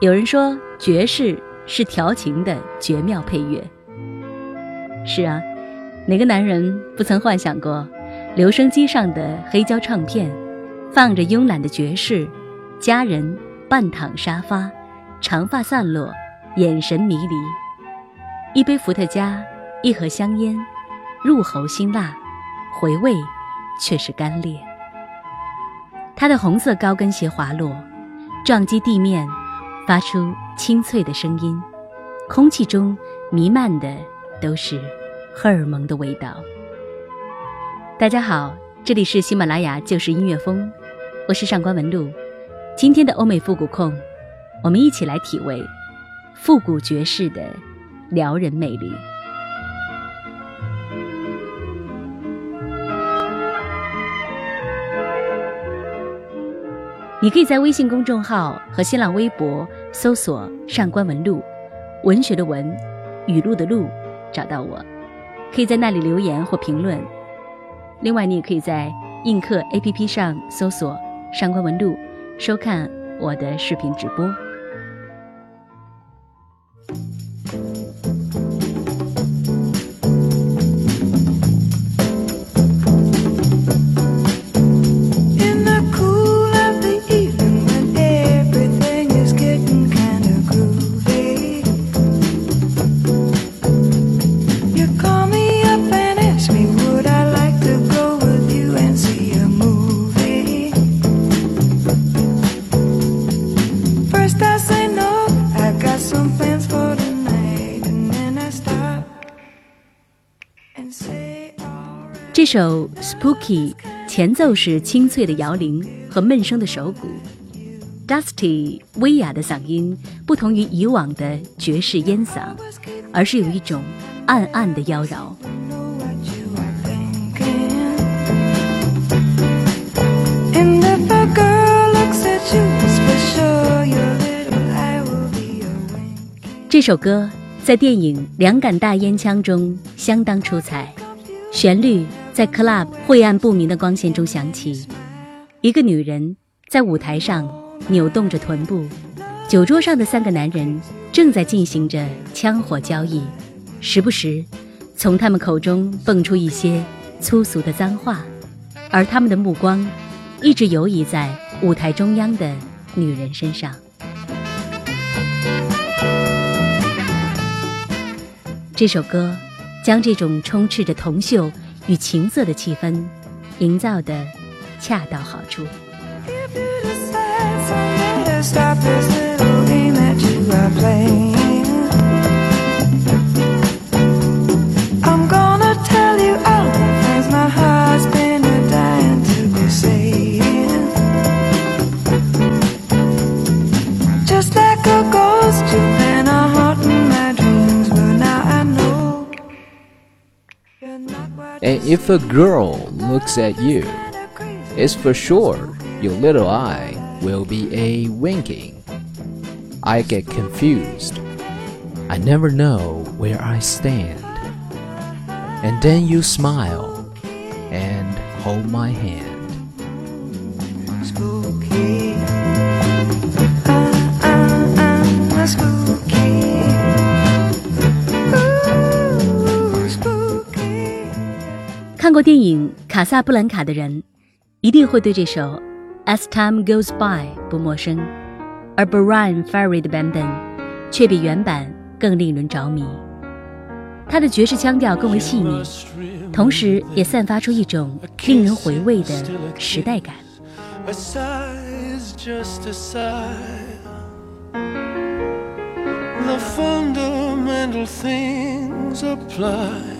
有人说爵士是调情的绝妙配乐。是啊，哪个男人不曾幻想过，留声机上的黑胶唱片，放着慵懒的爵士，家人半躺沙发，长发散落，眼神迷离，一杯伏特加，一盒香烟，入喉辛辣，回味却是干裂。他的红色高跟鞋滑落，撞击地面。发出清脆的声音，空气中弥漫的都是荷尔蒙的味道。大家好，这里是喜马拉雅就是音乐风，我是上官文露。今天的欧美复古控，我们一起来体味复古爵士的撩人魅力。你可以在微信公众号和新浪微博搜索“上官文录”，文学的文，语录的录，找到我，可以在那里留言或评论。另外，你也可以在映客 APP 上搜索“上官文录”，收看我的视频直播。首《Spooky》前奏是清脆的摇铃和闷声的手鼓，Dusty 威亚的嗓音不同于以往的爵士烟嗓，而是有一种暗暗的妖娆。这首歌在电影《两杆大烟枪》中相当出彩，旋律。在 club 晦暗不明的光线中响起，一个女人在舞台上扭动着臀部，酒桌上的三个男人正在进行着枪火交易，时不时从他们口中蹦出一些粗俗的脏话，而他们的目光一直游移在舞台中央的女人身上。这首歌将这种充斥着铜锈。与情色的气氛营造的恰到好处。If a girl looks at you, it's for sure your little eye will be a winking. I get confused. I never know where I stand. And then you smile and hold my hand. Spooky. 看过电影《卡萨布兰卡》的人，一定会对这首《As Time Goes By》不陌生，而 Brian Ferry 的版本却比原版更令人着迷。他的爵士腔调更为细腻，同时也散发出一种令人回味的时代感。The fundamental things apply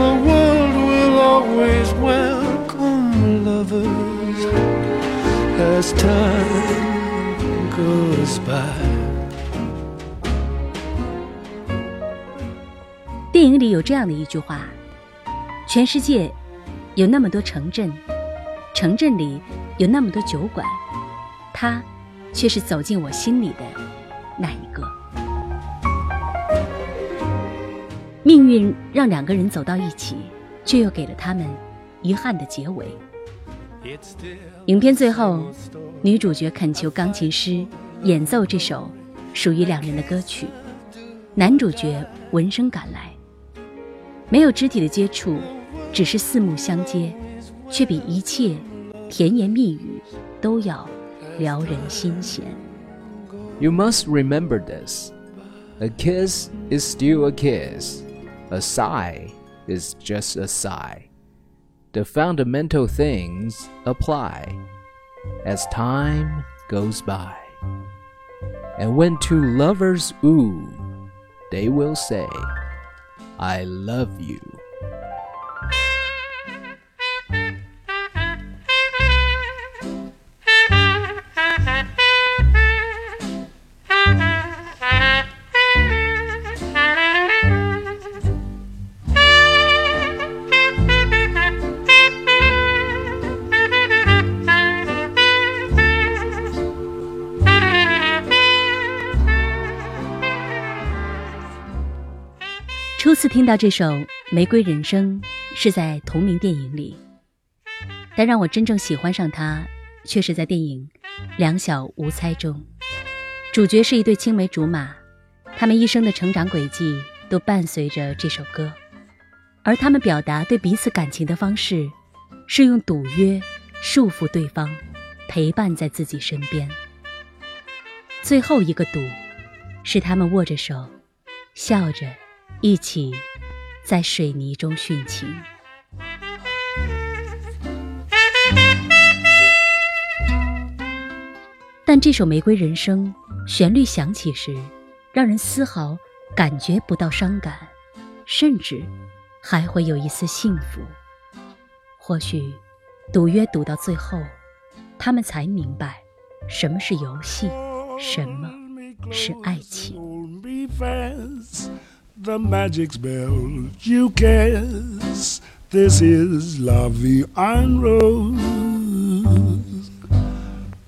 The world will always welcome lovers as time goes by. 电影里有这样的一句话：全世界有那么多城镇，城镇里有那么多酒馆，他却是走进我心里的那一个。命运让两个人走到一起，却又给了他们遗憾的结尾。影片最后，女主角恳求钢琴师演奏这首属于两人的歌曲，男主角闻声赶来。没有肢体的接触，只是四目相接，却比一切甜言蜜语都要撩人心弦。You must remember this. A kiss is still a kiss. A sigh is just a sigh. The fundamental things apply as time goes by. And when two lovers woo, they will say, I love you. 听到这首《玫瑰人生》是在同名电影里，但让我真正喜欢上它，却是在电影《两小无猜》中。主角是一对青梅竹马，他们一生的成长轨迹都伴随着这首歌，而他们表达对彼此感情的方式，是用赌约束缚对方，陪伴在自己身边。最后一个赌，是他们握着手，笑着。一起在水泥中殉情。但这首《玫瑰人生》旋律响起时，让人丝毫感觉不到伤感，甚至还会有一丝幸福。或许赌约赌到最后，他们才明白什么是游戏，什么是爱情。The magic spell you cast. This is love and rose.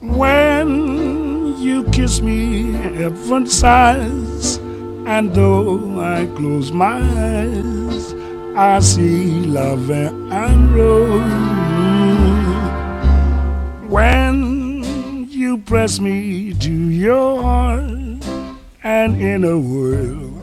When you kiss me, heaven sighs, and though I close my eyes, I see love and rose. When you press me to your heart, and in a world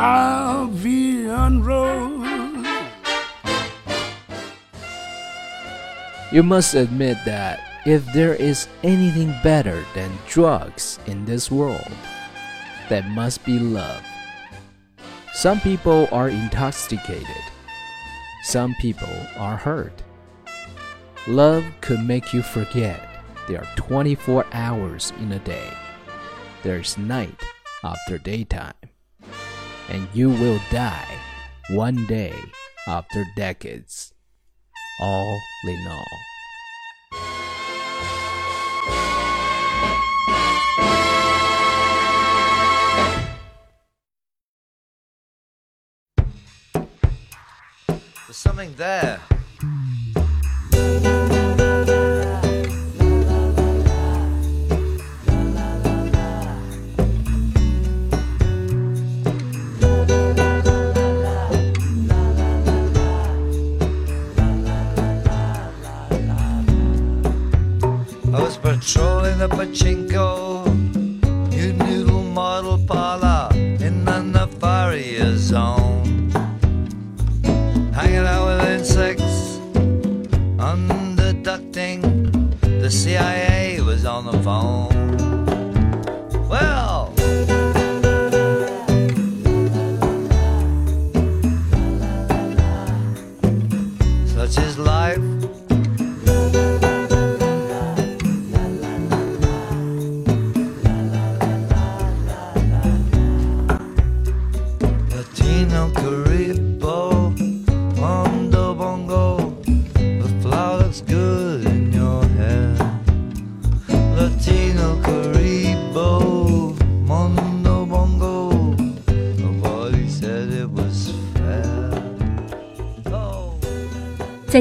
La vie en. You must admit that if there is anything better than drugs in this world, that must be love. Some people are intoxicated. Some people are hurt. Love could make you forget there are 24 hours in a day. There's night after daytime. And you will die one day after decades. All in all. There's something there. The CIA was on the phone.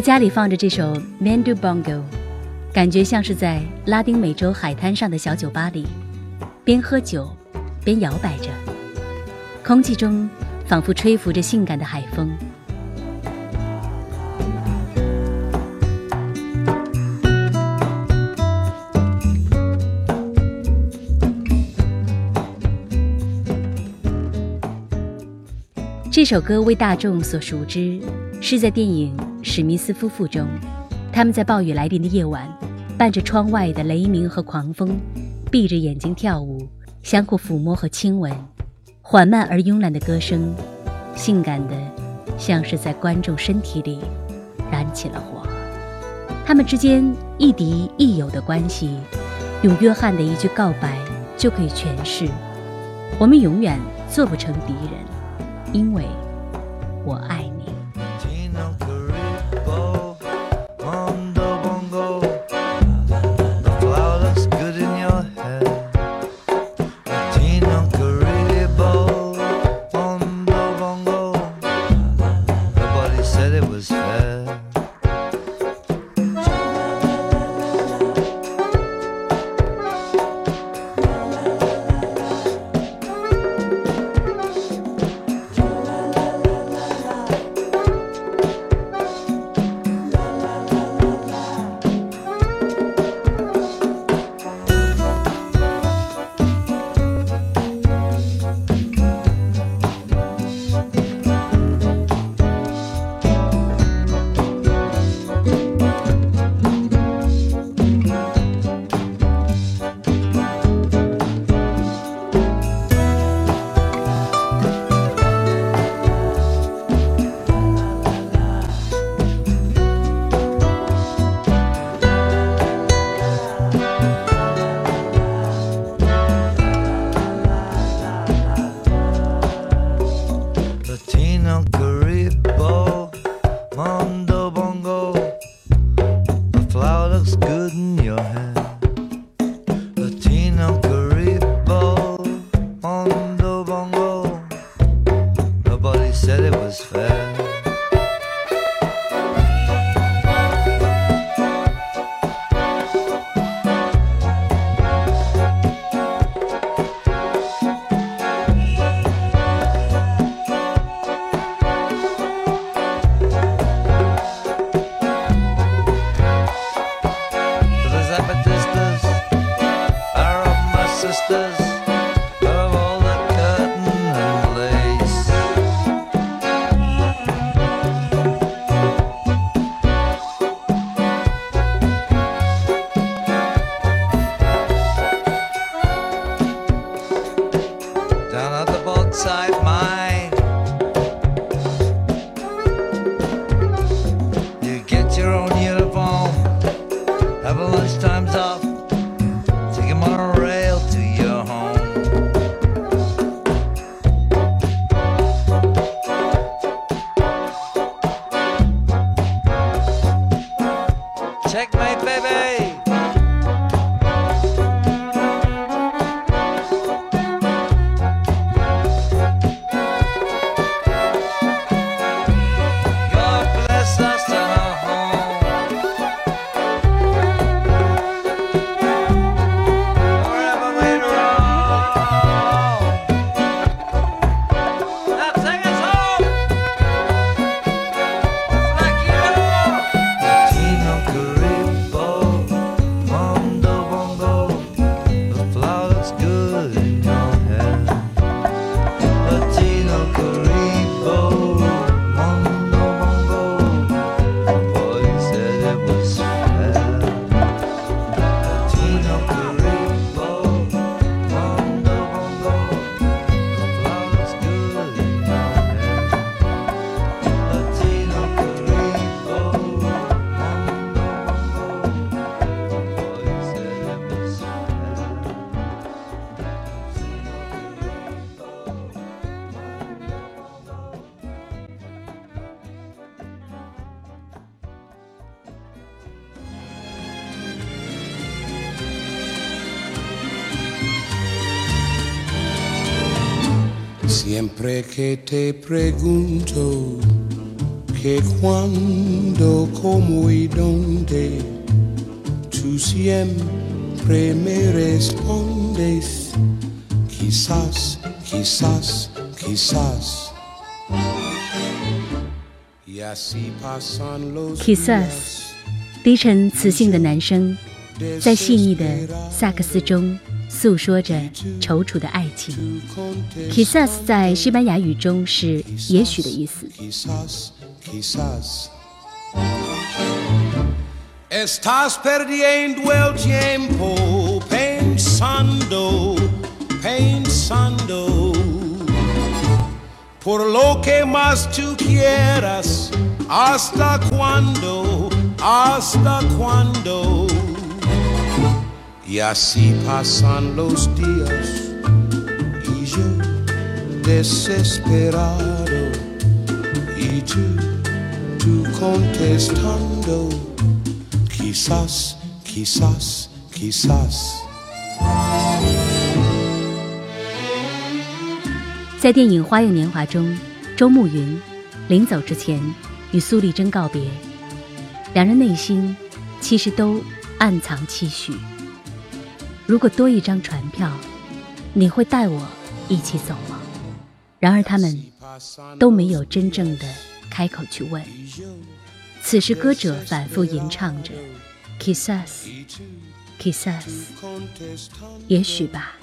家里放着这首《Mandubongo》，感觉像是在拉丁美洲海滩上的小酒吧里，边喝酒边摇摆着，空气中仿佛吹拂着性感的海风。这首歌为大众所熟知，是在电影《史密斯夫妇》中，他们在暴雨来临的夜晚，伴着窗外的雷鸣和狂风，闭着眼睛跳舞，相互抚摸和亲吻，缓慢而慵懒的歌声，性感的，像是在观众身体里燃起了火。他们之间亦敌亦友的关系，用约翰的一句告白就可以诠释：我们永远做不成敌人，因为我爱 Siempre que te pregunto que cuándo, cómo y dónde, tú siempre me respondes, quizás, quizás, quizás. Y así pasan los Quizás días. 低沉磁性的男声，在细腻的萨克斯中诉说着踌躇的爱情。Quizás 在西班牙语中是“也许”的意思。Quizás, quizás. Estás perdiendo el tiempo pensando, pensando. Por lo que más tú quieras, hasta cuándo, hasta cuándo. Y así pasan los días y yo desesperado y tú, tú contestando, quizás, quizás, quizás. 在电影《花样年华》中，周慕云临走之前与苏丽珍告别，两人内心其实都暗藏期许。如果多一张船票，你会带我一起走吗？然而他们都没有真正的开口去问。此时歌者反复吟唱着 “Quizás, quizás”，也许吧，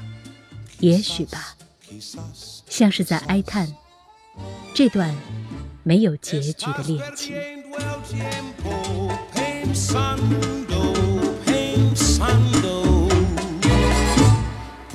也许吧。像是在哀叹这段没有结局的恋情。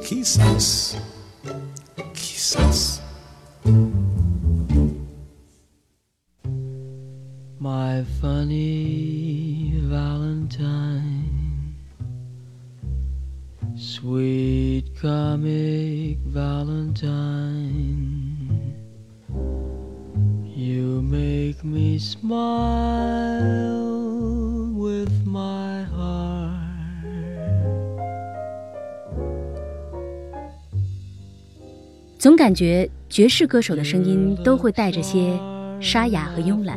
quizás, quizás. My funny Valentine, sweet comic Valentine, you make me smile 总感觉爵士歌手的声音都会带着些沙哑和慵懒，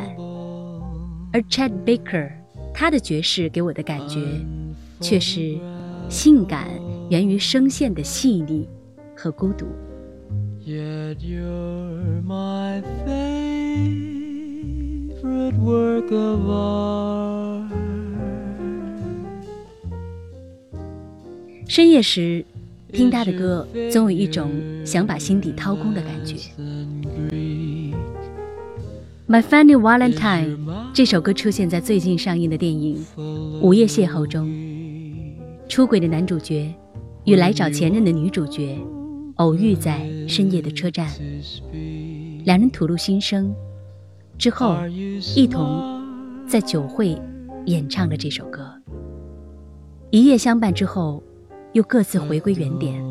而 Chad Baker 他的爵士给我的感觉却是性感源于声线的细腻和孤独。Yet you're my favorite work of art. 深夜时听他的歌，总有一种想把心底掏空的感觉。My Funny Valentine》这首歌出现在最近上映的电影《午夜邂逅》中。出轨的男主角与来找前任的女主角偶遇在深夜的车站，两人吐露心声，之后一同在酒会演唱了这首歌。一夜相伴之后，又各自回归原点。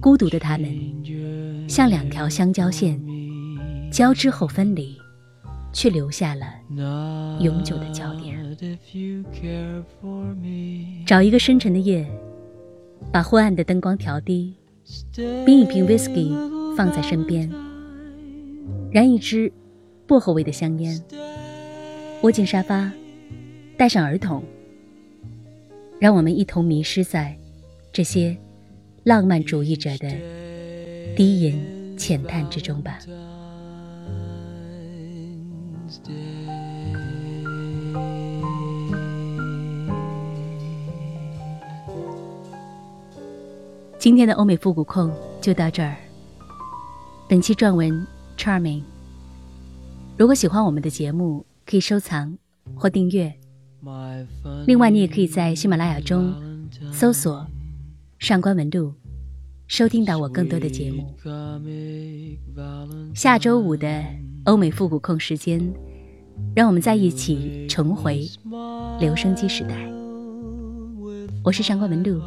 孤独的他们，像两条相交线，交织后分离，却留下了永久的交点。找一个深沉的夜，把昏暗的灯光调低，冰一瓶 whisky 放在身边，燃一支薄荷味的香烟，窝进沙发，带上耳筒，让我们一同迷失在这些浪漫主义者的低吟浅叹之中吧。今天的欧美复古控就到这儿。本期撰文 Charming。如果喜欢我们的节目，可以收藏或订阅。另外，你也可以在喜马拉雅中搜索“上官文露”，收听到我更多的节目。下周五的欧美复古控时间，让我们在一起重回留声机时代。我是上官文露。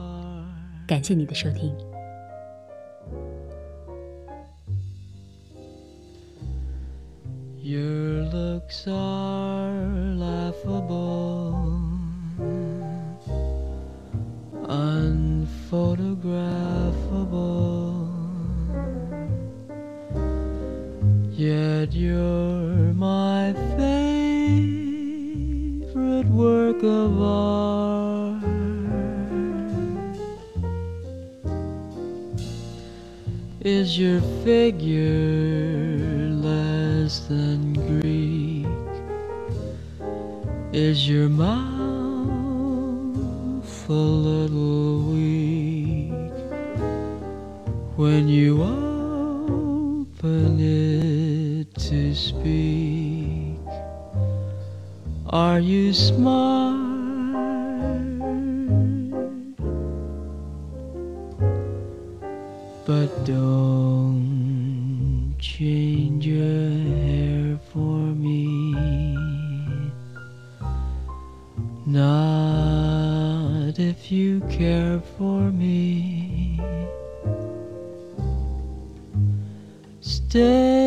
感谢你的收听。Looks are laughable, unphotographable. Yet you're my favorite work of art. Is your figure less than Greek? Is your mouth a little weak when you open it to speak? Are you smart? But don't day.